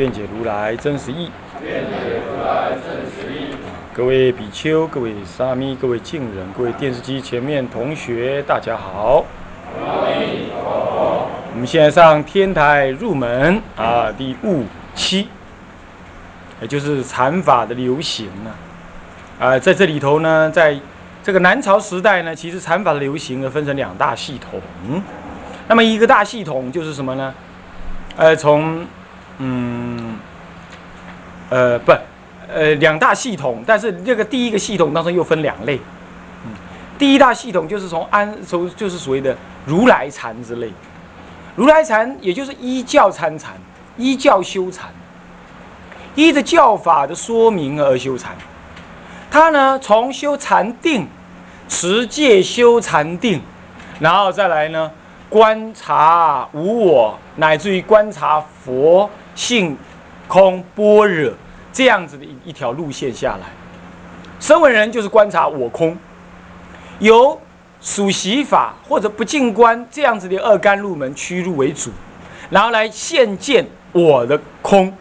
愿解如来真实义。各位比丘、各位沙弥、各位敬人、各位电视机前面同学，大家好。我们现在上天台入门啊，第五期，也就是禅法的流行呢。啊，在这里头呢，在这个南朝时代呢，其实禅法的流行呢，分成两大系统。那么一个大系统就是什么呢？呃，从嗯，呃，不，呃，两大系统，但是这个第一个系统当中又分两类。嗯，第一大系统就是从安从就是所谓的如来禅之类。如来禅也就是依教参禅，依教修禅，依着教法的说明而修禅。他呢，从修禅定、持戒修禅定，然后再来呢，观察无我，乃至于观察佛。性空般若这样子的一一条路线下来，声闻人就是观察我空，由数习法或者不净观这样子的二甘入门屈入为主，然后来现见我的空，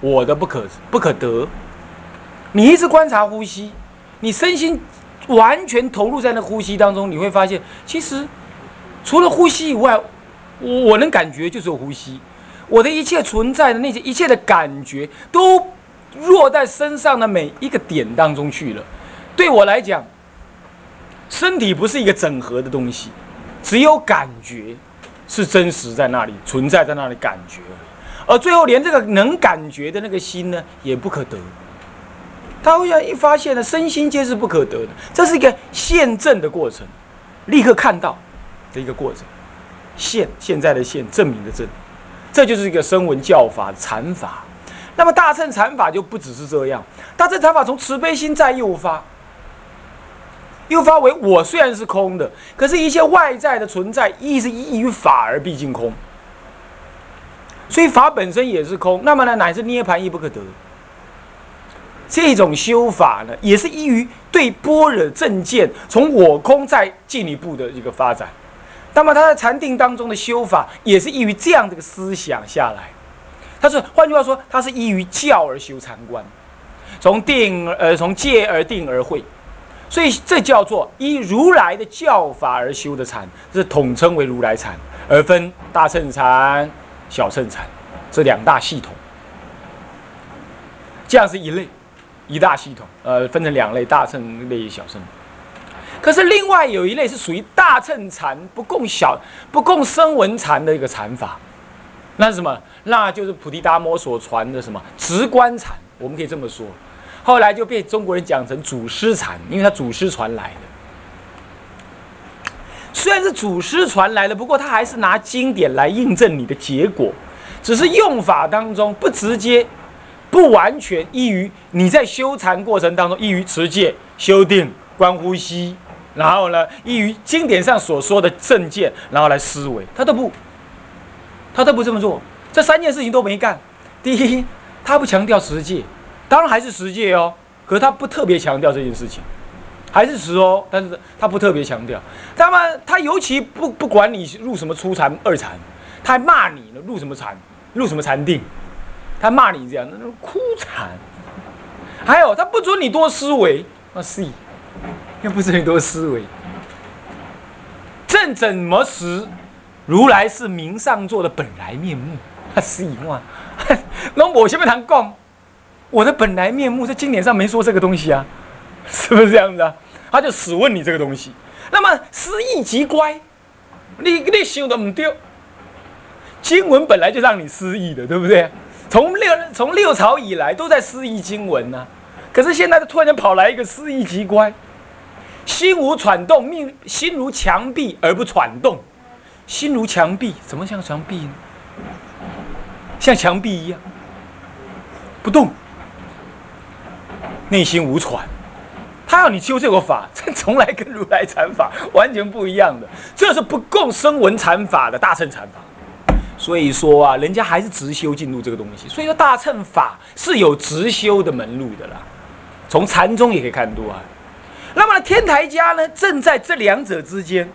我的不可不可得。你一直观察呼吸，你身心完全投入在那呼吸当中，你会发现，其实除了呼吸以外，我能感觉就是呼吸。我的一切存在的那些一切的感觉，都落在身上的每一个点当中去了。对我来讲，身体不是一个整合的东西，只有感觉是真实在那里存在在那里感觉，而最后连这个能感觉的那个心呢，也不可得。他会像一发现呢，身心皆是不可得的，这是一个现证的过程，立刻看到的一个过程。现现在的现证明的证。这就是一个声闻教法禅法，那么大乘禅法就不只是这样。大乘禅法从慈悲心再诱发，诱发为我虽然是空的，可是一切外在的存在亦是依于法而毕竟空，所以法本身也是空。那么呢，乃至涅盘亦不可得。这种修法呢，也是依于对般若正见，从我空再进一步的一个发展。那么他在禅定当中的修法，也是依于这样的个思想下来。他是换句话说，他是依于教而修禅观，从定呃从戒而定而会，所以这叫做依如来的教法而修的禅，是统称为如来禅，而分大乘禅、小乘禅这两大系统。这样是一类，一大系统，呃，分成两类：大乘类、小乘。可是另外有一类是属于大乘禅不共小不共声闻禅的一个禅法，那是什么？那就是菩提达摩所传的什么直观禅，我们可以这么说。后来就被中国人讲成祖师禅，因为他祖师传来的。虽然是祖师传来的，不过他还是拿经典来印证你的结果，只是用法当中不直接、不完全依于你在修禅过程当中依于持戒、修定、观呼吸。然后呢，依于经典上所说的正见，然后来思维，他都不，他都不这么做，这三件事情都没干。第一，他不强调实戒，当然还是实戒哦，可是他不特别强调这件事情，还是实哦，但是他不特别强调。那么他尤其不不管你入什么初禅、二禅，他还骂你呢，入什么禅，入什么禅定，他骂你这样，那种枯禅。还有他不准你多思维，啊是。又不是很多思维，正怎么识如来是名上座的本来面目？他是以外，那我先不谈供，我的本来面目在经典上没说这个东西啊，是不是这样子啊？他就死问你这个东西。那么失意极乖，你你想的唔对，经文本来就让你失意的，对不对？从六从六朝以来都在失意经文呢，可是现在突然间跑来一个失意极乖。心无喘动，命心如墙壁而不喘动。心如墙壁，怎么像墙壁呢？像墙壁一样，不动，内心无喘。他要你修这个法，这从来跟如来禅法完全不一样的，这是不共声闻禅法的大乘禅法。所以说啊，人家还是直修进入这个东西。所以说大乘法是有直修的门路的啦，从禅宗也可以看出啊。那么天台家呢，正在这两者之间，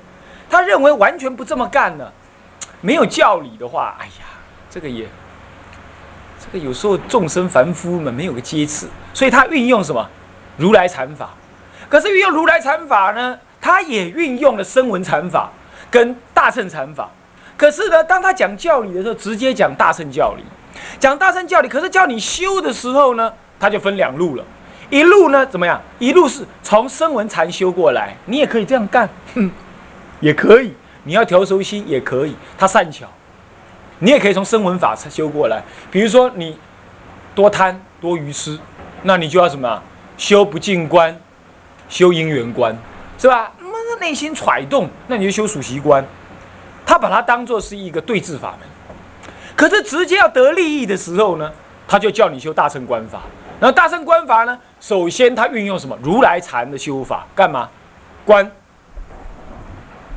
他认为完全不这么干呢，没有教理的话，哎呀，这个也，这个有时候众生凡夫们没有个阶次，所以他运用什么如来禅法。可是运用如来禅法呢，他也运用了声闻禅法跟大乘禅法。可是呢，当他讲教理的时候，直接讲大乘教理，讲大乘教理。可是叫你修的时候呢，他就分两路了。一路呢怎么样？一路是从声闻禅修过来，你也可以这样干，也可以。你要调熟心也可以，他善巧。你也可以从声闻法修过来。比如说你多贪多愚痴，那你就要什么？修不净观。修因缘观，是吧？那内心揣动，那你就修属习观。他把它当做是一个对治法门。可是直接要得利益的时候呢，他就叫你修大乘观法。然后大乘观法呢，首先他运用什么？如来禅的修法，干嘛？观，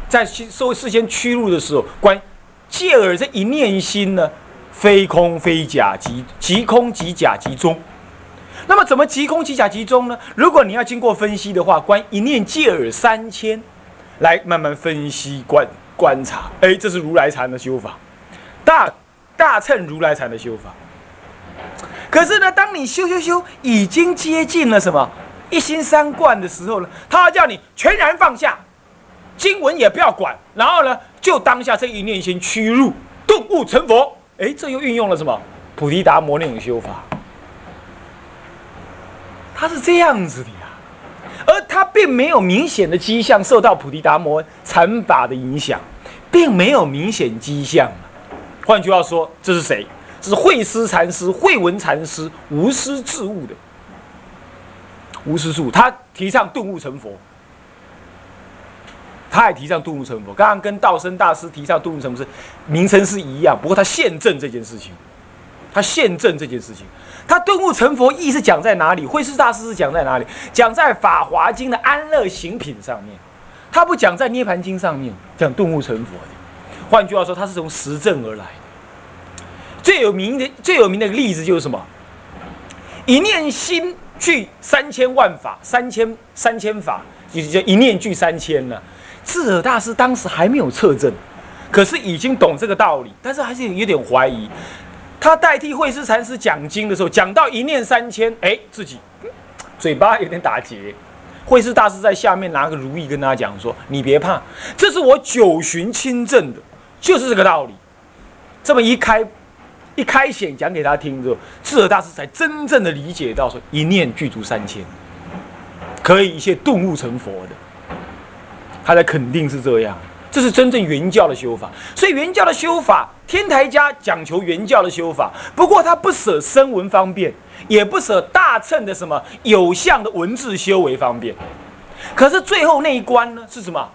在收事先驱入的时候，观，借耳这一念心呢，非空非假，即即空即假即中。那么怎么即空即假即中呢？如果你要经过分析的话，观一念借耳三千，来慢慢分析观观察，哎，这是如来禅的修法，大大乘如来禅的修法。可是呢，当你修修修已经接近了什么一心三观的时候呢，他叫你全然放下，经文也不要管，然后呢，就当下这一念心屈入顿悟成佛。哎，这又运用了什么菩提达摩那种修法？他是这样子的呀，而他并没有明显的迹象受到菩提达摩禅法的影响，并没有明显迹象。换句话说，这是谁？是慧思禅师、慧文禅师无师自悟的。无师自悟，他提倡顿悟成佛，他也提倡顿悟成佛。刚刚跟道生大师提倡顿悟成佛是名称是一样，不过他现证这件事情，他现证这件事情。他顿悟成佛意是讲在哪里？慧师大师是讲在哪里？讲在《法华经》的安乐行品上面，他不讲在《涅盘经》上面讲顿悟成佛的。换句话说，他是从实证而来。最有名的、最有名的例子就是什么？一念心具三千万法，三千三千法，就是叫一念具三千呢。智者大师当时还没有测证，可是已经懂这个道理，但是还是有点怀疑。他代替慧师禅师讲经的时候，讲到一念三千，哎，自己嘴巴有点打结。慧师大师在下面拿个如意跟他讲说：“你别怕，这是我九旬亲证的，就是这个道理。”这么一开一开显讲给他听之后，智者大师才真正的理解到说：“一念具足三千，可以一切顿悟成佛的。”他才肯定是这样。这是真正原教的修法，所以原教的修法，天台家讲求原教的修法。不过他不舍声闻方便，也不舍大乘的什么有相的文字修为方便。可是最后那一关呢，是什么？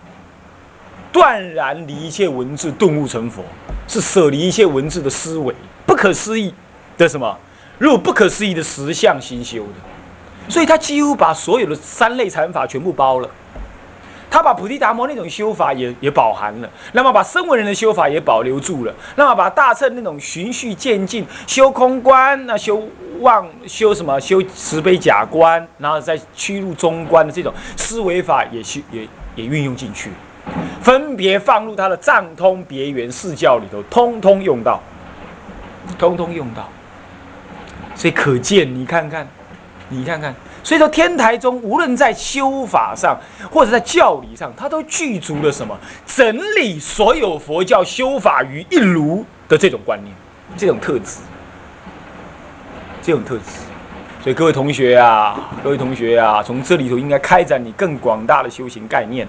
断然离一切文字，顿悟成佛，是舍离一切文字的思维，不可思议的什么？如果不可思议的实相心修的，所以他几乎把所有的三类禅法全部包了。他把菩提达摩那种修法也也饱含了，那么把声闻人的修法也保留住了，那么把大乘那种循序渐进修空观，那修妄修什么？修慈悲假观，然后再趋入中观的这种思维法也修也也运用进去，分别放入他的藏通别圆四教里头，通通用到，通通用到，所以可见你看看，你看看。所以说，天台宗无论在修法上，或者在教理上，它都具足了什么？整理所有佛教修法于一炉的这种观念，这种特质，这种特质。所以各位同学啊，各位同学啊，从这里头应该开展你更广大的修行概念。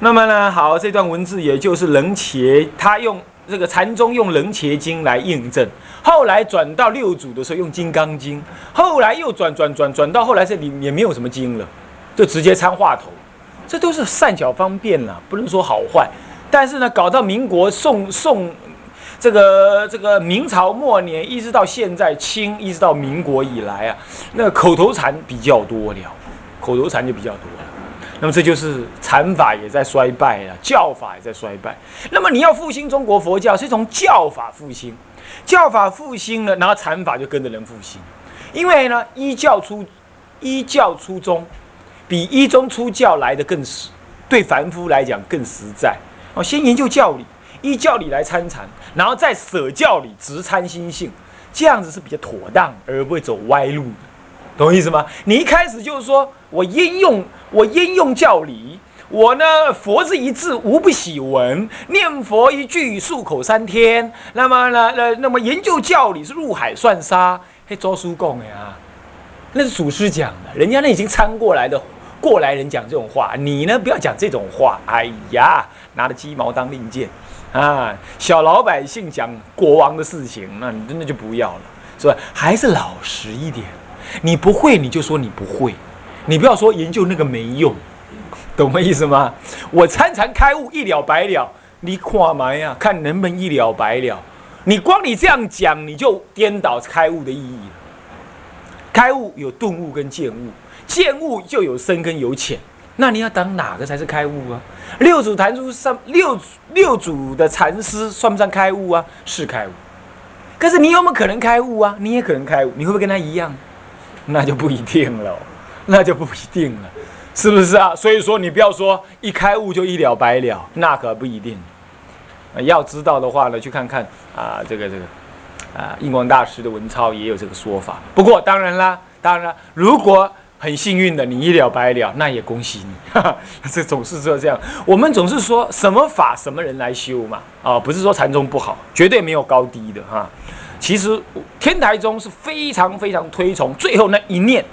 那么呢，好，这段文字也就是楞伽，他用这个禅宗用楞伽经来印证。后来转到六祖的时候用《金刚经》，后来又转转转转到后来这里也没有什么经了，就直接参话头，这都是善巧方便了，不能说好坏。但是呢，搞到民国宋宋这个这个明朝末年一直到现在清，一直到民国以来啊，那口头禅比较多了，口头禅就比较多了。那么这就是禅法也在衰败了，教法也在衰败。那么你要复兴中国佛教，是从教法复兴，教法复兴了，然后禅法就跟着人复兴。因为呢，依教出依教出宗，比依宗出教来的更实，对凡夫来讲更实在。哦，先研究教理，依教理来参禅，然后再舍教理，直参心性，这样子是比较妥当，而不会走歪路。懂我意思吗？你一开始就是说我应用我应用教理，我呢佛字一字无不喜闻，念佛一句漱口三天。那么呢呃那么研究教理是入海算沙。嘿，周书讲的啊，那是祖师讲的，人家那已经参过来的过来人讲这种话，你呢不要讲这种话。哎呀，拿着鸡毛当令箭啊！小老百姓讲国王的事情，那你真的就不要了，是吧？还是老实一点。你不会你就说你不会，你不要说研究那个没用，懂我意思吗？我参禅开悟一了百了，你看嘛呀？看能不能一了百了。你光你这样讲，你就颠倒开悟的意义了。开悟有顿悟跟见悟，见悟就有深跟有浅。那你要当哪个才是开悟啊？六祖坛书上六六祖的禅师算不算开悟啊？是开悟。可是你有没有可能开悟啊？你也可能开悟，你会不会跟他一样？那就不一定了，那就不一定了，是不是啊？所以说你不要说一开悟就一了百了，那可不一定。要知道的话呢，去看看啊，这个这个啊，印光大师的文钞也有这个说法。不过当然啦，当然啦，如果很幸运的你一了百了，那也恭喜你。这总是说这样，我们总是说什么法什么人来修嘛？啊，不是说禅宗不好，绝对没有高低的哈。其实天台宗是非常非常推崇最后那一念，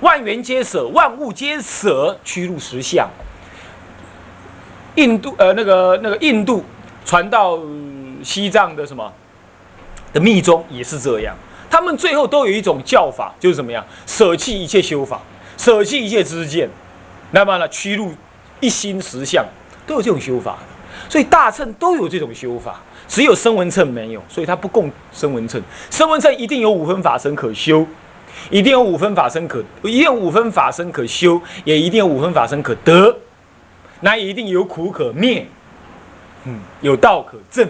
万缘皆舍，万物皆舍，趋入实相。印度呃，那个那个印度。传到西藏的什么的密宗也是这样，他们最后都有一种教法，就是怎么样舍弃一切修法，舍弃一切知见，那么呢趋入一心实相，都有这种修法所以大乘都有这种修法，只有声闻乘没有，所以他不供声闻乘。声闻乘一定有五分法身可修，一定有五分法身可，一定有五分法身可修，也一定有五分法身可得，那也一定有苦可灭。嗯，有道可证，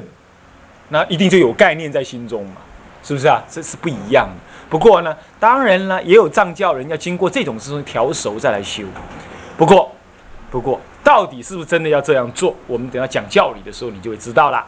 那一定就有概念在心中嘛，是不是啊？这是不一样的。不过呢，当然呢，也有藏教人要经过这种事情调熟再来修。不过，不过，到底是不是真的要这样做？我们等下讲教理的时候，你就会知道了。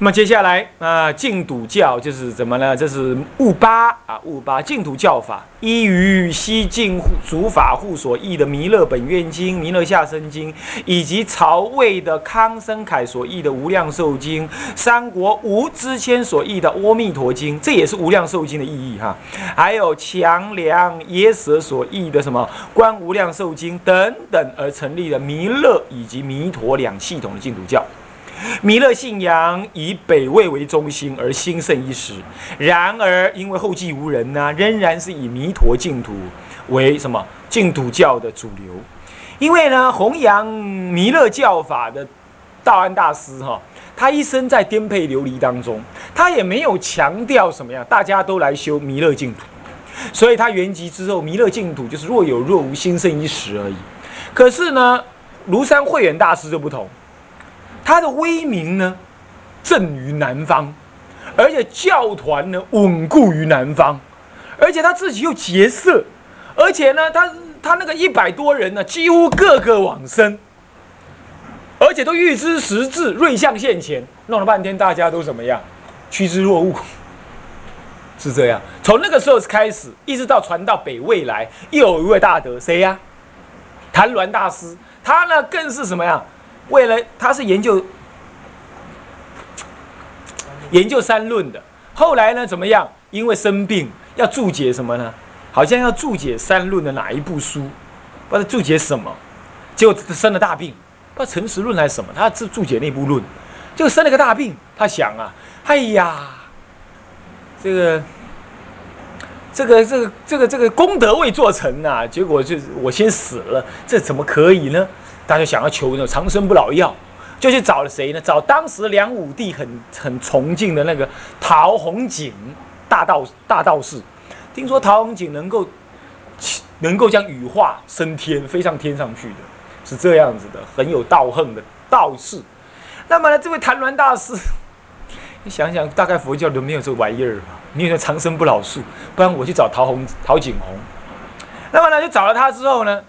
那么接下来啊，净土教就是怎么呢？这是悟八啊，悟八净土教法依于西晋主法护所译的《弥勒本愿经》《弥勒下生经》，以及曹魏的康生凯所译的《无量寿经》，三国吴之谦所译的《阿弥陀经》，这也是《无量寿经》的意义哈。还有强梁耶舍所译的什么《观无量寿经》等等，而成立的弥勒以及弥陀两系统的净土教。弥勒信仰以北魏为中心而兴盛一时，然而因为后继无人呢，仍然是以弥陀净土为什么净土教的主流。因为呢，弘扬弥勒教法的道安大师哈，他一生在颠沛流离当中，他也没有强调什么呀，大家都来修弥勒净土，所以他圆寂之后，弥勒净土就是若有若无，兴盛一时而已。可是呢，庐山慧远大师就不同。他的威名呢，震于南方，而且教团呢稳固于南方，而且他自己又结社，而且呢，他他那个一百多人呢，几乎个个往生，而且都预知时至，瑞相现前，弄了半天，大家都怎么样，趋之若鹜，是这样。从那个时候开始，一直到传到北魏来，又有一位大德，谁呀？谭鸾大师，他呢更是什么呀？为了他是研究研究三论的，后来呢怎么样？因为生病要注解什么呢？好像要注解三论的哪一部书？不知道注解什么，结果生了大病。不知道陈实论还是什么，他是注解那部论，就生了个大病。他想啊，哎呀，这个这个这个这个这个功德未做成呐，结果就我先死了，这怎么可以呢？大家想要求那种长生不老药，就去找了谁呢？找当时梁武帝很很崇敬的那个陶弘景大道大道士。听说陶弘景能够能够将羽化升天，飞上天上去的，是这样子的，很有道行的道士。那么呢，这位谭鸾大师，你想想，大概佛教都没有这玩意儿吧？你有长生不老术，不然我去找陶弘陶景洪。那么呢，就找了他之后呢？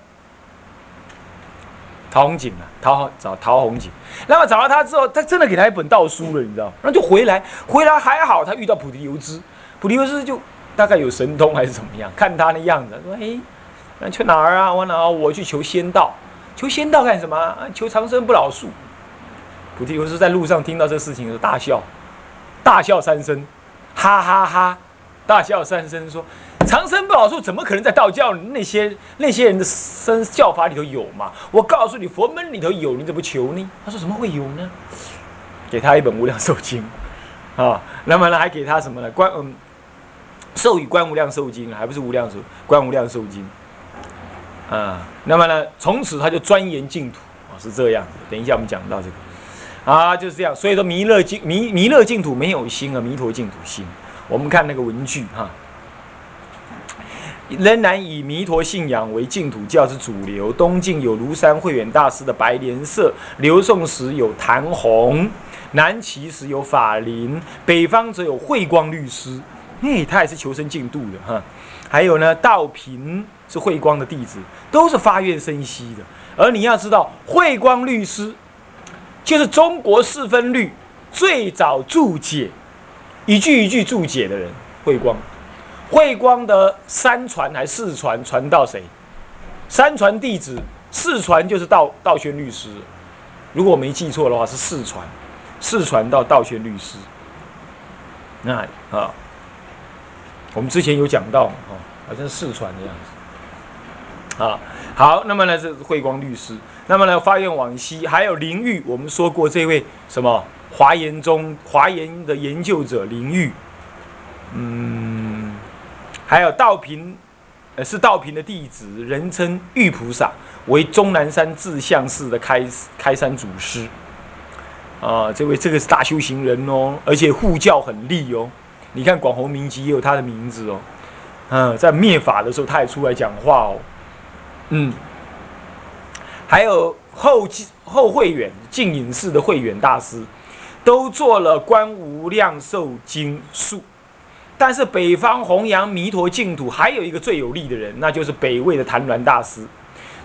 陶弘景啊，陶找陶弘景。那么找到他之后，他真的给他一本道书了，你知道？然后就回来，回来还好，他遇到菩提流支，菩提流支就大概有神通还是怎么样？看他那样子，说：“哎，那去哪儿啊？我哪？我去求仙道，求仙道干什么？求长生不老术。”菩提流支在路上听到这事情，就大笑，大笑三声，哈哈哈，大笑三声说。长生不老术怎么可能在道教那些那些人的生教法里头有嘛？我告诉你，佛门里头有，你怎么求呢？他说怎么会有呢？给他一本无量寿经，啊，那么呢还给他什么呢？观嗯，授予观无量寿经，还不是无量寿观无量寿经，啊，那么呢从此他就钻研净土啊，是这样子。等一下我们讲到这个，啊就是这样。所以说弥勒净弥弥勒净土没有心啊，弥陀净土心。我们看那个文句哈。仍然以弥陀信仰为净土教之主流。东晋有庐山慧远大师的白莲社，刘宋时有谭弘，南齐时有法林，北方则有慧光律师。嘿，他也是求生净土的哈。还有呢，道平是慧光的弟子，都是发愿生息的。而你要知道，慧光律师就是中国四分律最早注解一句一句注解的人，慧光。慧光的三传还是四传传到谁？三传弟子，四传就是道道宣律师。如果我没记错的话，是四传，四传到道宣律师。那啊，我们之前有讲到嘛，哦，好像是四传的样子。啊，好，那么呢，这是慧光律师。那么呢，发愿往昔还有林玉，我们说过这位什么华严中华严的研究者林玉，嗯。还有道平，呃，是道平的弟子，人称玉菩萨，为终南山智相寺的开开山祖师。啊，这位这个是大修行人哦，而且护教很厉哦。你看广弘明集也有他的名字哦。嗯，在灭法的时候他也出来讲话哦。嗯，还有后后慧远净隐寺的慧远大师，都做了《观无量寿经》述。但是北方弘扬弥陀净土还有一个最有力的人，那就是北魏的谭鸾大师，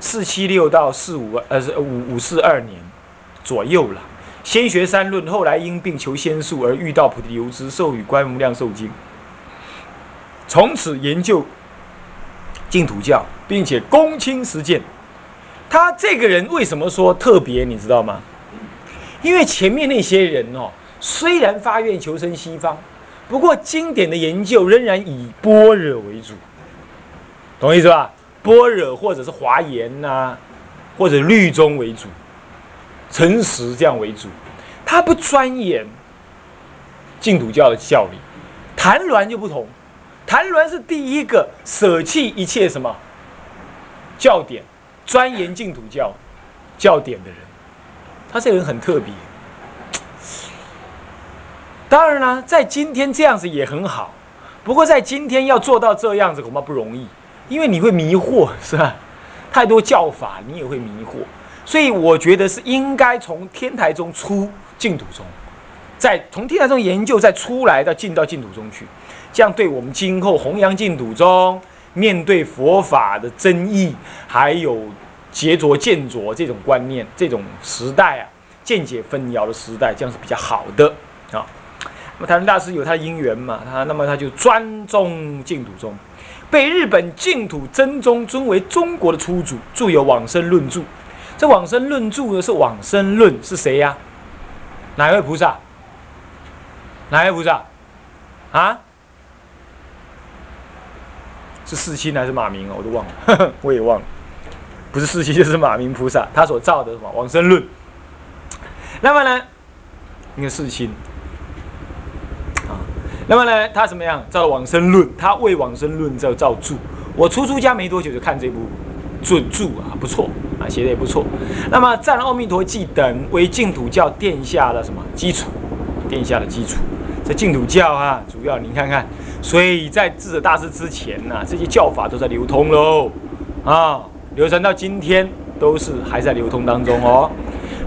四七六到四五呃是五五四二年左右了。先学三论，后来因病求仙术而遇到菩提流支，授予观无量寿经，从此研究净土教，并且躬亲实践。他这个人为什么说特别？你知道吗？因为前面那些人哦，虽然发愿求生西方。不过，经典的研究仍然以般若为主，懂我意思吧？般若或者是华严呐，或者律宗为主，诚实这样为主。他不钻研净土教的教理。谭鸾就不同，谭鸾是第一个舍弃一切什么教典，钻研净土教教典的人。他这个人很特别。当然啦，在今天这样子也很好，不过在今天要做到这样子恐怕不容易，因为你会迷惑，是吧？太多教法你也会迷惑，所以我觉得是应该从天台中出净土中，再从天台中研究再出来，到进到净土中去，这样对我们今后弘扬净土中，面对佛法的争议，还有劫浊见着这种观念，这种时代啊，见解纷扰的时代，这样是比较好的啊。那么，台湾大师有他的因缘嘛？他那么他就专宗净土宗，被日本净土真宗尊为中国的初祖，著有《往生论著》。这《往生论著》呢是《往生论》是谁呀？哪位菩萨？哪位菩萨？啊？是世亲还是马明啊？我都忘了，我也忘了。不是世亲就是马明菩萨，他所造的什么《往生论》。那么呢，应该世亲。那么呢，他怎么样？造《往生论》，他为《往生论》造造注。我出出家没多久就看这部准注啊，不错啊，写的也不错。那么赞阿弥陀记等为净土教殿下的什么基础？殿下的基础，这净土教啊，主要你看看，所以在智者大师之前呢，这些教法都在流通喽，啊，流传到今天都是还在流通当中哦。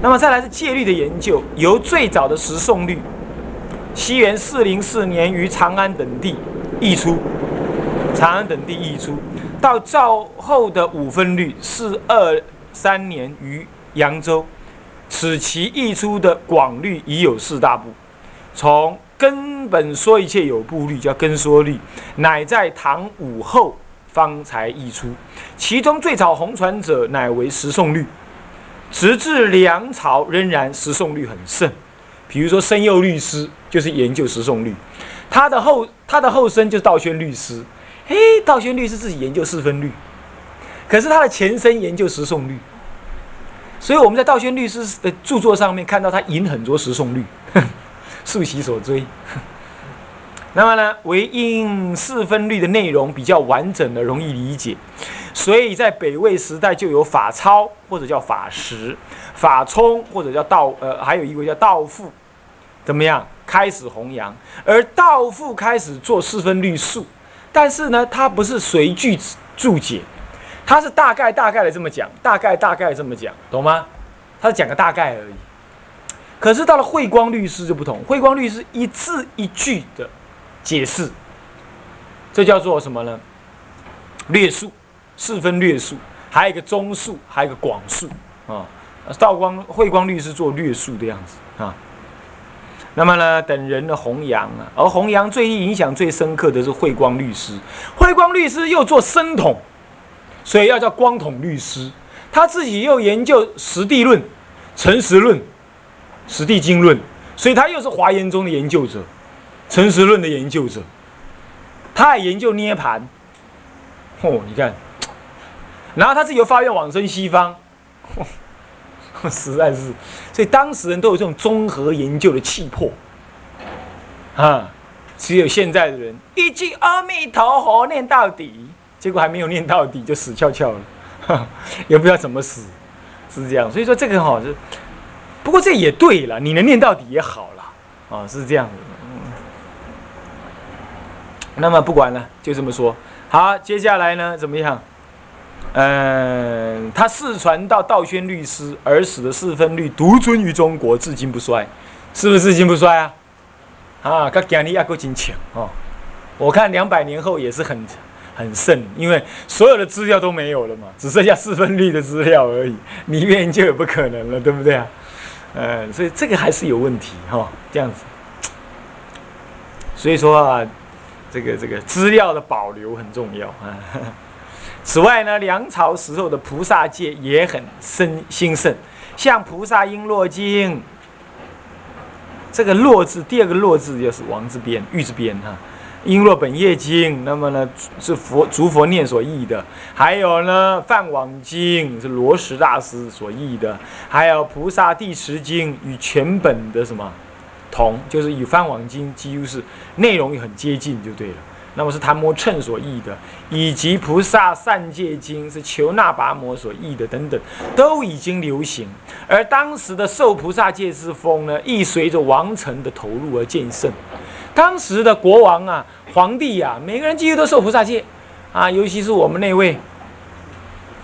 那么再来是戒律的研究，由最早的十诵律，西元四零四年于长安等地译出，长安等地译出，到赵后的五分律，四二三年于扬州，此其译出的广律已有四大部。从根本说一切有部律，叫根说律，乃在唐武后方才译出，其中最早红传者乃为十诵律。直至梁朝仍然十诵律很盛，比如说申佑律师就是研究十送律，他的后他的后生就是道宣律师，嘿，道宣律师自己研究四分律，可是他的前身研究十送律，所以我们在道宣律师的著作上面看到他引很多十送律，溯其所追。那么呢，为因四分律的内容比较完整的，容易理解。所以在北魏时代就有法超或者叫法实，法冲或者叫道呃，还有一位叫道富，怎么样？开始弘扬，而道富开始做四分律述，但是呢，他不是随句注解，他是大概大概的这么讲，大概大概这么讲，懂吗？他是讲个大概而已。可是到了慧光律师就不同，慧光律师一字一句的解释，这叫做什么呢？略述。四分略述，还有一个中述，还有一个广述啊。道光、慧光律师做略述的样子啊。那么呢，等人的弘扬啊，而弘扬最影响最深刻的是慧光律师。慧光律师又做生统，所以要叫光统律师。他自己又研究实地论、诚实论、实地经论，所以他又是华严中的研究者，诚实论的研究者。他还研究涅盘。哦，你看。然后他自己又发愿往生西方，实在是，所以当时人都有这种综合研究的气魄啊。只有现在的人一句阿弥陀佛念到底，结果还没有念到底就死翘翘了，也不知道怎么死，是这样。所以说这个哈是，不过这也对了，你能念到底也好了啊，是这样的。那么不管了，就这么说。好，接下来呢怎么样？嗯，他世传到道宣律师而死的四分律独尊于中国，至今不衰，是不是至今不衰啊？啊，他讲的也够真强哦。我看两百年后也是很很盛，因为所有的资料都没有了嘛，只剩下四分律的资料而已，你研究也不可能了，对不对啊？嗯，所以这个还是有问题哈，这样子。所以说啊，这个这个资料的保留很重要。啊。此外呢，梁朝时候的菩萨界也很深兴盛，像《菩萨璎珞经》，这个“珞”字，第二个“珞”字就是王字边、玉字边哈，《璎珞本业经》，那么呢是佛诸佛念所译的；还有呢，《梵网经》是罗什大师所译的；还有《菩萨地持经》与全本的什么同，就是与《梵网经》几乎是内容也很接近，就对了。那么是昙摩称所译的，以及《菩萨善戒经》是求那跋摩所译的等等，都已经流行。而当时的受菩萨戒之风呢，亦随着王臣的投入而渐盛。当时的国王啊、皇帝呀，每个人几乎都受菩萨戒啊，尤其是我们那位，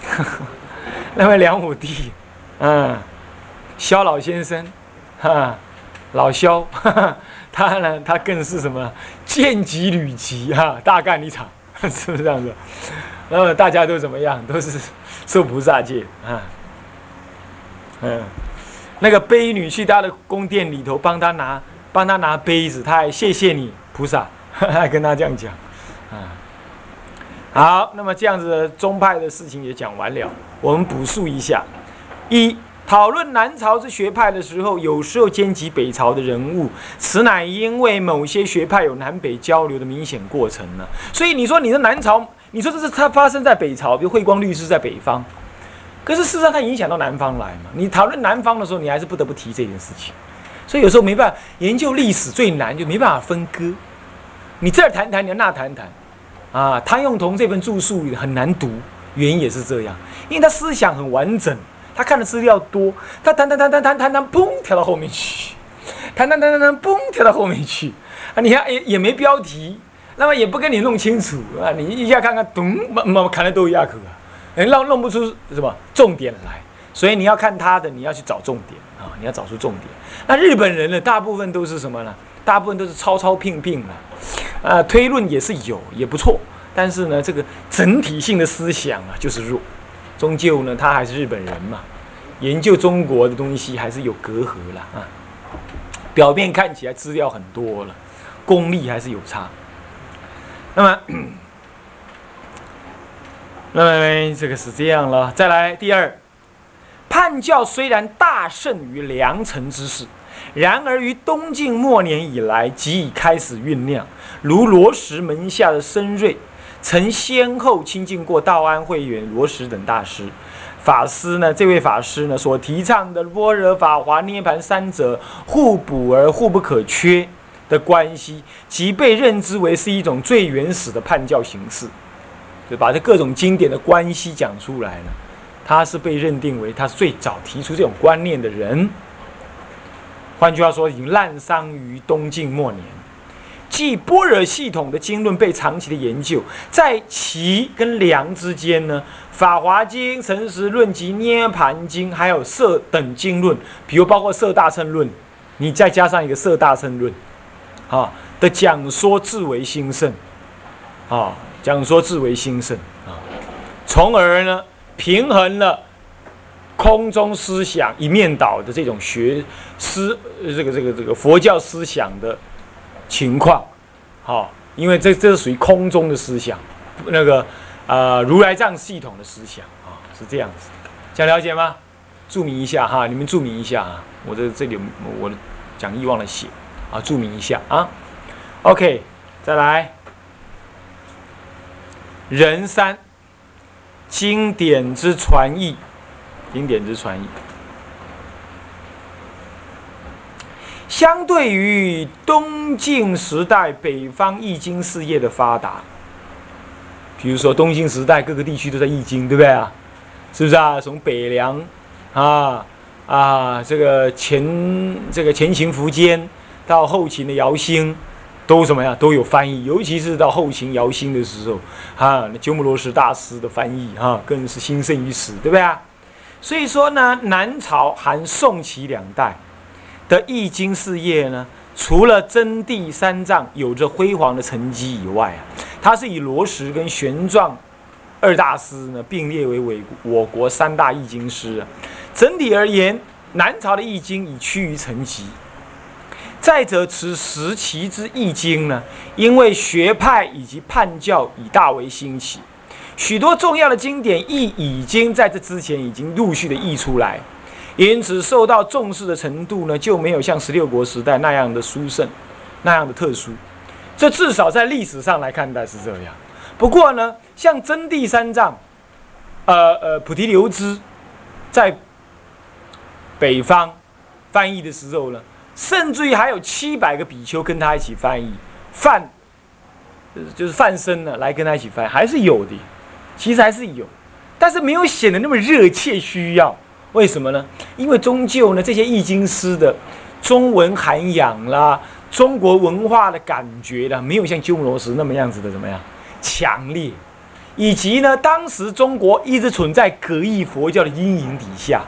那位梁武帝，嗯，萧老先生，哈，老萧。他呢，他更是什么见机履疾哈，大干一场，是不是这样子？那么大家都怎么样？都是受菩萨戒啊。嗯，那个卑女去他的宫殿里头帮他拿，帮他拿杯子，他还谢谢你菩萨，还跟他这样讲啊。好，那么这样子宗派的事情也讲完了，我们补述一下一。讨论南朝之学派的时候，有时候兼及北朝的人物，此乃因为某些学派有南北交流的明显过程呢。所以你说你的南朝，你说这是它发生在北朝，比如慧光律师在北方，可是事实上它影响到南方来嘛。你讨论南方的时候，你还是不得不提这件事情。所以有时候没办法研究历史最难，就没办法分割。你这儿谈谈，你要那谈谈，啊，汤用彤这本著述很难读，原因也是这样，因为他思想很完整，他看的资料多，他弹弹弹弹弹弹弹，嘣跳到后面去，弹弹弹弹弹，嘣跳到后面去，啊，你看也也没标题，那么也不跟你弄清楚啊，你一下看看，咚，嘛嘛看的都一样可啊，弄弄不出什么重点来，所以你要看他的，你要去找重点啊，你要找出重点。那日本人呢，大部分都是什么呢？大部分都是抄抄拼拼的，啊，推论也是有，也不错。但是呢，这个整体性的思想啊，就是弱。终究呢，他还是日本人嘛，研究中国的东西还是有隔阂了啊。表面看起来资料很多了，功力还是有差。那么，那么这个是这样了。再来第二，叛教虽然大胜于良辰之势。然而，于东晋末年以来，即已开始酝酿。如罗什门下的僧瑞，曾先后亲近过道安会员罗什等大师。法师呢，这位法师呢，所提倡的般若、法华、涅盘三者互补而互不可缺的关系，即被认知为是一种最原始的叛教形式。就把这各种经典的关系讲出来了，他是被认定为他最早提出这种观念的人。换句话说，已经滥觞于东晋末年。即般若系统的经论被长期的研究，在其跟梁之间呢，《法华经》《诚实论》及《涅盘经》，还有《色》等经论，比如包括《色大乘论》，你再加上一个《色大乘论》，啊的讲说至为兴盛，啊讲说至为兴盛啊，从而呢平衡了。空中思想一面倒的这种学思，这个这个这个佛教思想的情况，好，因为这这是属于空中的思想，那个呃如来藏系统的思想啊，是这样子，想了解吗？注明一下哈，你们注明一下啊，我这这里我讲义忘了写啊，注明一下啊。OK，再来，人三经典之传译。经典之传译，相对于东晋时代北方易经事业的发达，比如说东晋时代各个地区都在易经，对不对啊？是不是啊？从北凉啊啊，这个前这个前秦苻坚到后秦的姚兴，都怎么样？都有翻译，尤其是到后秦姚兴的时候，啊，那鸠摩罗什大师的翻译啊，更是兴盛于此，对不对啊？所以说呢，南朝含宋齐两代的易经事业呢，除了真谛三藏有着辉煌的成绩以外啊，它是以罗什跟玄奘二大师呢并列为为我国三大易经师。整体而言，南朝的易经已趋于成极。再者，此时期之易经呢，因为学派以及叛教已大为兴起。许多重要的经典亦已经在这之前已经陆续的译出来，因此受到重视的程度呢，就没有像十六国时代那样的殊胜，那样的特殊。这至少在历史上来看待是这样。不过呢，像真谛三藏，呃呃，菩提流支，在北方翻译的时候呢，甚至于还有七百个比丘跟他一起翻译，范，就是范生呢来跟他一起翻，还是有的。其实还是有，但是没有显得那么热切需要。为什么呢？因为终究呢，这些易经师的中文涵养啦、中国文化的感觉啦，没有像鸠摩罗什那么样子的怎么样强烈，以及呢，当时中国一直存在隔异佛教的阴影底下，